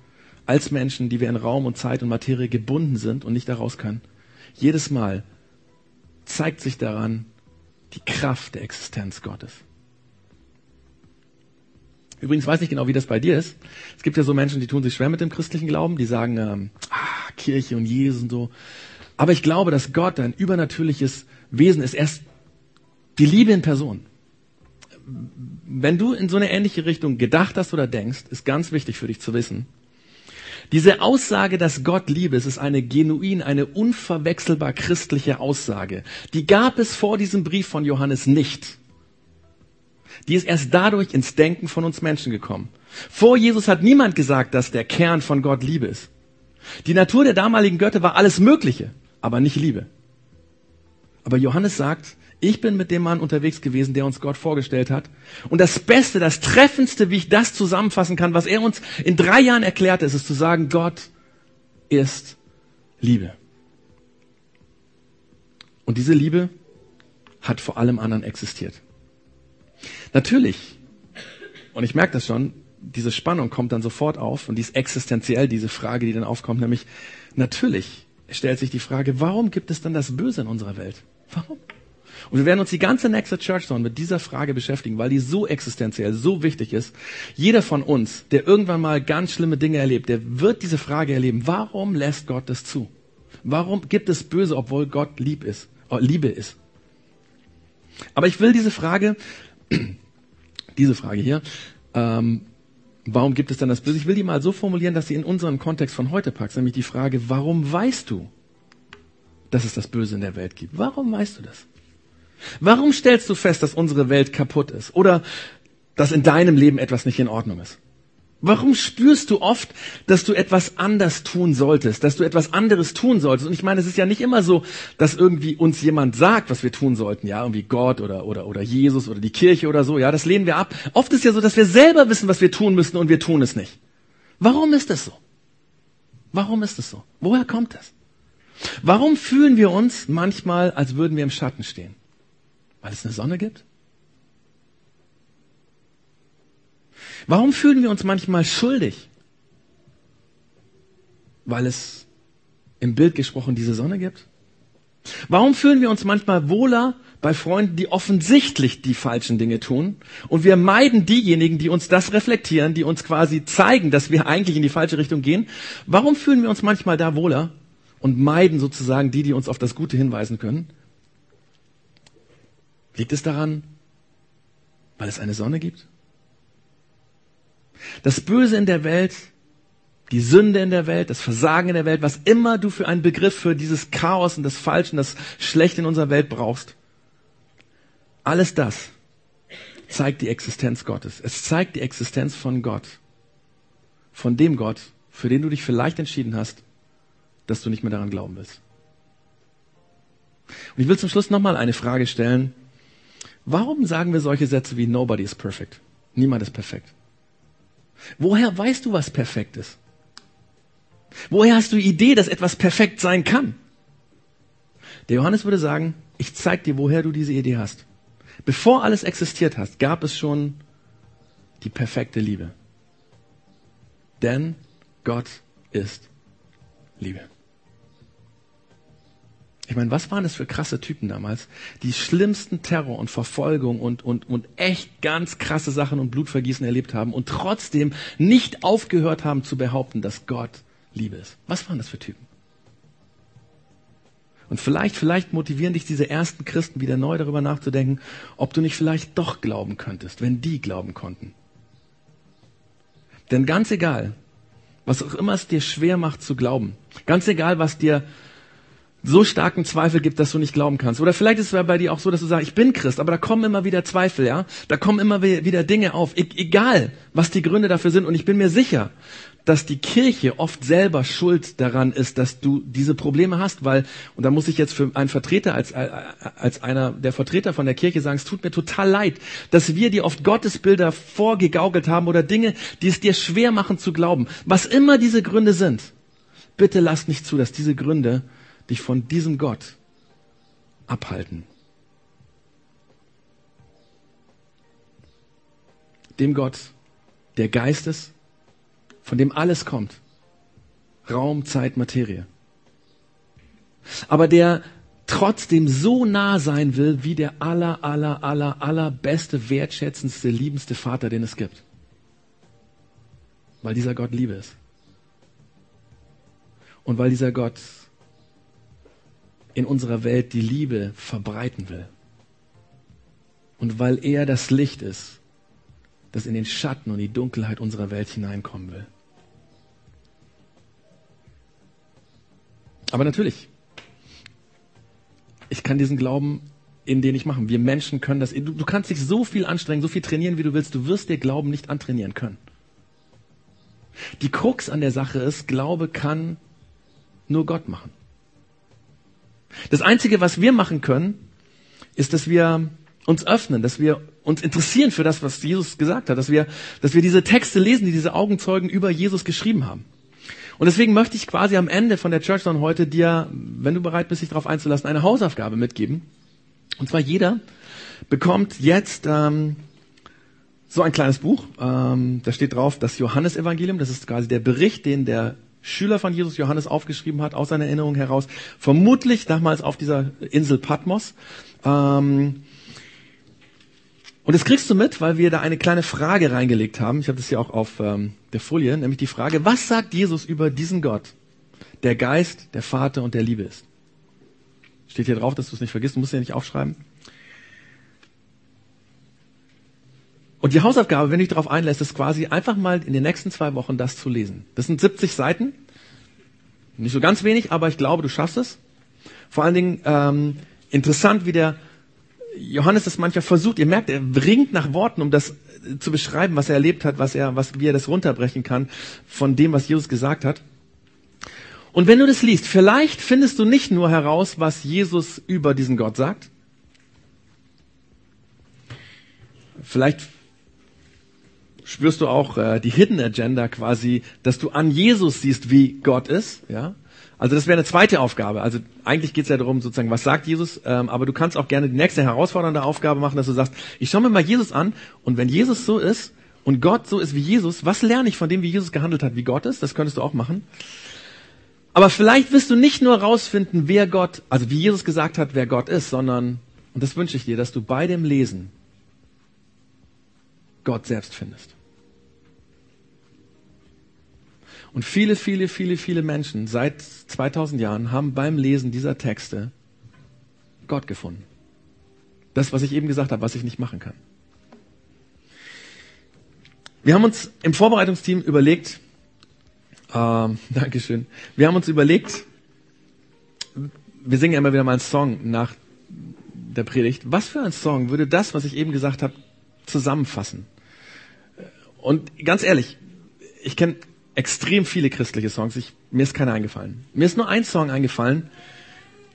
als Menschen, die wir in Raum und Zeit und Materie gebunden sind und nicht daraus können, jedes Mal zeigt sich daran die Kraft der Existenz Gottes. Übrigens weiß ich genau, wie das bei dir ist. Es gibt ja so Menschen, die tun sich schwer mit dem christlichen Glauben, die sagen, ähm, ah, Kirche und Jesus und so. Aber ich glaube, dass Gott ein übernatürliches Wesen ist. Er ist die Liebe in Person. Wenn du in so eine ähnliche Richtung gedacht hast oder denkst, ist ganz wichtig für dich zu wissen. Diese Aussage, dass Gott Liebe ist, ist eine genuin, eine unverwechselbar christliche Aussage. Die gab es vor diesem Brief von Johannes nicht. Die ist erst dadurch ins Denken von uns Menschen gekommen. Vor Jesus hat niemand gesagt, dass der Kern von Gott Liebe ist. Die Natur der damaligen Götter war alles Mögliche, aber nicht Liebe. Aber Johannes sagt, ich bin mit dem Mann unterwegs gewesen, der uns Gott vorgestellt hat. Und das Beste, das Treffendste, wie ich das zusammenfassen kann, was er uns in drei Jahren erklärt, ist es zu sagen, Gott ist Liebe. Und diese Liebe hat vor allem anderen existiert. Natürlich, und ich merke das schon, diese Spannung kommt dann sofort auf und die ist existenziell, diese Frage, die dann aufkommt, nämlich natürlich stellt sich die Frage, warum gibt es dann das Böse in unserer Welt? Warum? Und wir werden uns die ganze nächste Church Zone mit dieser Frage beschäftigen, weil die so existenziell, so wichtig ist. Jeder von uns, der irgendwann mal ganz schlimme Dinge erlebt, der wird diese Frage erleben. Warum lässt Gott das zu? Warum gibt es Böse, obwohl Gott lieb ist, oh, Liebe ist? Aber ich will diese Frage diese Frage hier, ähm, warum gibt es dann das Böse? Ich will die mal so formulieren, dass sie in unseren Kontext von heute packt, nämlich die Frage, warum weißt du, dass es das Böse in der Welt gibt? Warum weißt du das? Warum stellst du fest, dass unsere Welt kaputt ist oder dass in deinem Leben etwas nicht in Ordnung ist? Warum spürst du oft, dass du etwas anders tun solltest, dass du etwas anderes tun solltest? Und ich meine, es ist ja nicht immer so, dass irgendwie uns jemand sagt, was wir tun sollten, ja, irgendwie Gott oder, oder, oder Jesus oder die Kirche oder so, ja, das lehnen wir ab. Oft ist ja so, dass wir selber wissen, was wir tun müssen und wir tun es nicht. Warum ist das so? Warum ist es so? Woher kommt das? Warum fühlen wir uns manchmal, als würden wir im Schatten stehen? Weil es eine Sonne gibt? Warum fühlen wir uns manchmal schuldig? Weil es im Bild gesprochen diese Sonne gibt? Warum fühlen wir uns manchmal wohler bei Freunden, die offensichtlich die falschen Dinge tun? Und wir meiden diejenigen, die uns das reflektieren, die uns quasi zeigen, dass wir eigentlich in die falsche Richtung gehen. Warum fühlen wir uns manchmal da wohler und meiden sozusagen die, die uns auf das Gute hinweisen können? Liegt es daran, weil es eine Sonne gibt? Das Böse in der Welt die Sünde in der Welt, das Versagen in der Welt, was immer du für einen Begriff für dieses Chaos und das Falsche und das Schlechte in unserer Welt brauchst. Alles das zeigt die Existenz Gottes. Es zeigt die Existenz von Gott. Von dem Gott, für den du dich vielleicht entschieden hast, dass du nicht mehr daran glauben willst. Und ich will zum Schluss nochmal eine Frage stellen. Warum sagen wir solche Sätze wie Nobody is perfect? Niemand ist perfekt. Woher weißt du, was perfekt ist? Woher hast du die Idee, dass etwas perfekt sein kann? Der Johannes würde sagen, ich zeig dir, woher du diese Idee hast. Bevor alles existiert hast, gab es schon die perfekte Liebe. Denn Gott ist Liebe. Ich meine, was waren das für krasse Typen damals? Die schlimmsten Terror und Verfolgung und, und, und echt ganz krasse Sachen und Blutvergießen erlebt haben und trotzdem nicht aufgehört haben zu behaupten, dass Gott Liebe ist. Was waren das für Typen? Und vielleicht, vielleicht motivieren dich diese ersten Christen wieder neu darüber nachzudenken, ob du nicht vielleicht doch glauben könntest, wenn die glauben konnten. Denn ganz egal, was auch immer es dir schwer macht zu glauben, ganz egal, was dir so starken Zweifel gibt, dass du nicht glauben kannst. Oder vielleicht ist es bei dir auch so, dass du sagst, ich bin Christ, aber da kommen immer wieder Zweifel, ja? Da kommen immer wieder Dinge auf. E egal, was die Gründe dafür sind. Und ich bin mir sicher, dass die Kirche oft selber schuld daran ist, dass du diese Probleme hast, weil, und da muss ich jetzt für einen Vertreter, als, als einer der Vertreter von der Kirche sagen, es tut mir total leid, dass wir dir oft Gottesbilder vorgegaukelt haben oder Dinge, die es dir schwer machen zu glauben. Was immer diese Gründe sind, bitte lass nicht zu, dass diese Gründe dich von diesem Gott abhalten. Dem Gott, der Geist ist, von dem alles kommt. Raum, Zeit, Materie. Aber der trotzdem so nah sein will, wie der aller, aller, aller, allerbeste, wertschätzendste, liebendste Vater, den es gibt. Weil dieser Gott Liebe ist. Und weil dieser Gott in unserer Welt die Liebe verbreiten will. Und weil er das Licht ist, das in den Schatten und die Dunkelheit unserer Welt hineinkommen will. Aber natürlich, ich kann diesen Glauben in den ich machen. Wir Menschen können das. Du, du kannst dich so viel anstrengen, so viel trainieren, wie du willst. Du wirst dir Glauben nicht antrainieren können. Die Krux an der Sache ist, Glaube kann nur Gott machen. Das Einzige, was wir machen können, ist, dass wir uns öffnen, dass wir uns interessieren für das, was Jesus gesagt hat, dass wir, dass wir diese Texte lesen, die diese Augenzeugen über Jesus geschrieben haben. Und deswegen möchte ich quasi am Ende von der Church heute dir, wenn du bereit bist, dich darauf einzulassen, eine Hausaufgabe mitgeben. Und zwar jeder bekommt jetzt ähm, so ein kleines Buch. Ähm, da steht drauf das Johannesevangelium. Das ist quasi der Bericht, den der Schüler von Jesus Johannes aufgeschrieben hat, aus seiner Erinnerung heraus, vermutlich damals auf dieser Insel Patmos. Ähm, und das kriegst du mit, weil wir da eine kleine Frage reingelegt haben. Ich habe das hier auch auf ähm, der Folie, nämlich die Frage, was sagt Jesus über diesen Gott, der Geist, der Vater und der Liebe ist? Steht hier drauf, dass du es nicht vergisst, du musst ja nicht aufschreiben. Und die Hausaufgabe, wenn du dich darauf einlässt, ist quasi einfach mal in den nächsten zwei Wochen das zu lesen. Das sind 70 Seiten. Nicht so ganz wenig, aber ich glaube, du schaffst es. Vor allen Dingen ähm, interessant, wie der Johannes das manchmal versucht. Ihr merkt, er ringt nach Worten, um das äh, zu beschreiben, was er erlebt hat, was er, was, wie er das runterbrechen kann von dem, was Jesus gesagt hat. Und wenn du das liest, vielleicht findest du nicht nur heraus, was Jesus über diesen Gott sagt. Vielleicht spürst du auch äh, die Hidden Agenda quasi, dass du an Jesus siehst, wie Gott ist. Ja? Also das wäre eine zweite Aufgabe. Also eigentlich geht es ja darum, sozusagen, was sagt Jesus, ähm, aber du kannst auch gerne die nächste herausfordernde Aufgabe machen, dass du sagst, ich schaue mir mal Jesus an und wenn Jesus so ist und Gott so ist wie Jesus, was lerne ich von dem, wie Jesus gehandelt hat, wie Gott ist? Das könntest du auch machen. Aber vielleicht wirst du nicht nur rausfinden, wer Gott, also wie Jesus gesagt hat, wer Gott ist, sondern, und das wünsche ich dir, dass du bei dem Lesen Gott selbst findest. Und viele, viele, viele, viele Menschen seit 2000 Jahren haben beim Lesen dieser Texte Gott gefunden. Das, was ich eben gesagt habe, was ich nicht machen kann. Wir haben uns im Vorbereitungsteam überlegt, Ähm, Dankeschön. Wir haben uns überlegt, wir singen ja immer wieder mal einen Song nach der Predigt. Was für ein Song würde das, was ich eben gesagt habe, zusammenfassen? Und ganz ehrlich, ich kenne extrem viele christliche Songs. Ich, mir ist keiner eingefallen. Mir ist nur ein Song eingefallen,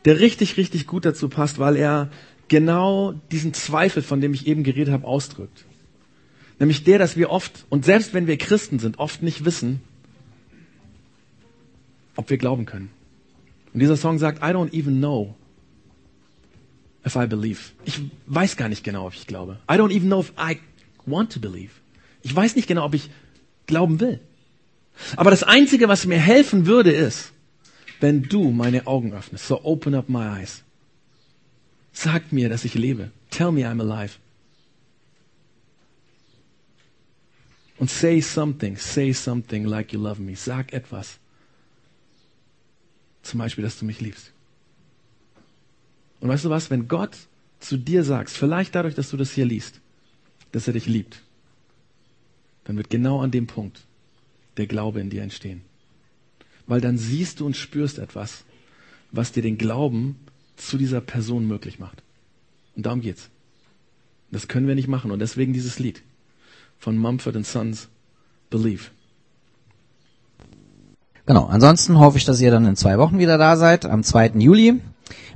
der richtig, richtig gut dazu passt, weil er genau diesen Zweifel, von dem ich eben geredet habe, ausdrückt. Nämlich der, dass wir oft, und selbst wenn wir Christen sind, oft nicht wissen, ob wir glauben können. Und dieser Song sagt, I don't even know if I believe. Ich weiß gar nicht genau, ob ich glaube. I don't even know if I want to believe. Ich weiß nicht genau, ob ich glauben will. Aber das Einzige, was mir helfen würde, ist, wenn du meine Augen öffnest. So open up my eyes. Sag mir, dass ich lebe. Tell me I'm alive. Und say something, say something like you love me. Sag etwas. Zum Beispiel, dass du mich liebst. Und weißt du was, wenn Gott zu dir sagst, vielleicht dadurch, dass du das hier liest, dass er dich liebt, dann wird genau an dem Punkt der Glaube in dir entstehen. Weil dann siehst du und spürst etwas, was dir den Glauben zu dieser Person möglich macht. Und darum geht's. Das können wir nicht machen. Und deswegen dieses Lied von Mumford Sons, Believe. Genau. Ansonsten hoffe ich, dass ihr dann in zwei Wochen wieder da seid, am 2. Juli,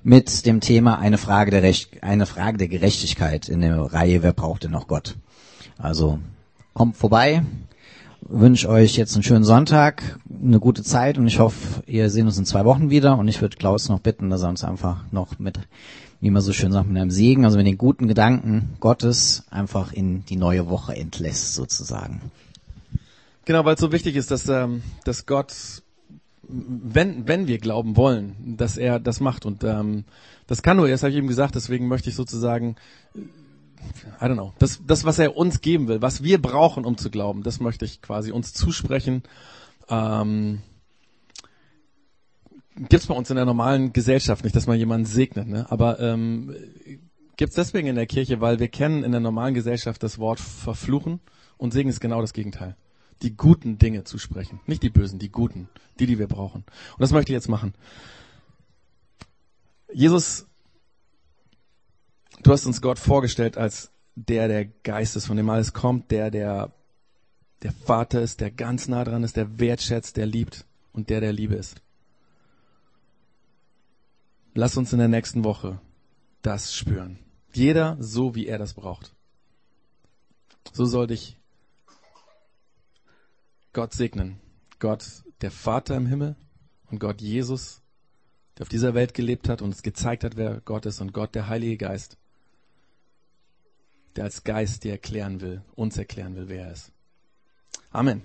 mit dem Thema eine Frage der, Recht, eine Frage der Gerechtigkeit in der Reihe Wer braucht denn noch Gott? Also kommt vorbei, wünsche euch jetzt einen schönen Sonntag, eine gute Zeit und ich hoffe, ihr sehen uns in zwei Wochen wieder und ich würde Klaus noch bitten, dass er uns einfach noch mit, wie man so schön sagt, mit einem Segen, also mit den guten Gedanken Gottes einfach in die neue Woche entlässt sozusagen. Genau, weil es so wichtig ist, dass, ähm, dass Gott, wenn, wenn wir glauben wollen, dass er das macht und ähm, das kann nur, das habe ich eben gesagt, deswegen möchte ich sozusagen I don't know, das, das, was er uns geben will, was wir brauchen, um zu glauben, das möchte ich quasi uns zusprechen. Ähm, Gibt bei uns in der normalen Gesellschaft nicht, dass man jemanden segnet, ne? aber ähm, gibt deswegen in der Kirche, weil wir kennen in der normalen Gesellschaft das Wort verfluchen und Segen ist genau das Gegenteil. Die guten Dinge zu sprechen, nicht die bösen, die guten, die, die wir brauchen. Und das möchte ich jetzt machen. Jesus Du hast uns Gott vorgestellt als der, der Geist ist, von dem alles kommt, der, der der Vater ist, der ganz nah dran ist, der wertschätzt, der liebt und der, der Liebe ist. Lass uns in der nächsten Woche das spüren. Jeder so, wie er das braucht. So soll dich Gott segnen. Gott, der Vater im Himmel und Gott Jesus, der auf dieser Welt gelebt hat und uns gezeigt hat, wer Gott ist und Gott, der Heilige Geist, der als Geist dir erklären will, uns erklären will, wer er ist. Amen.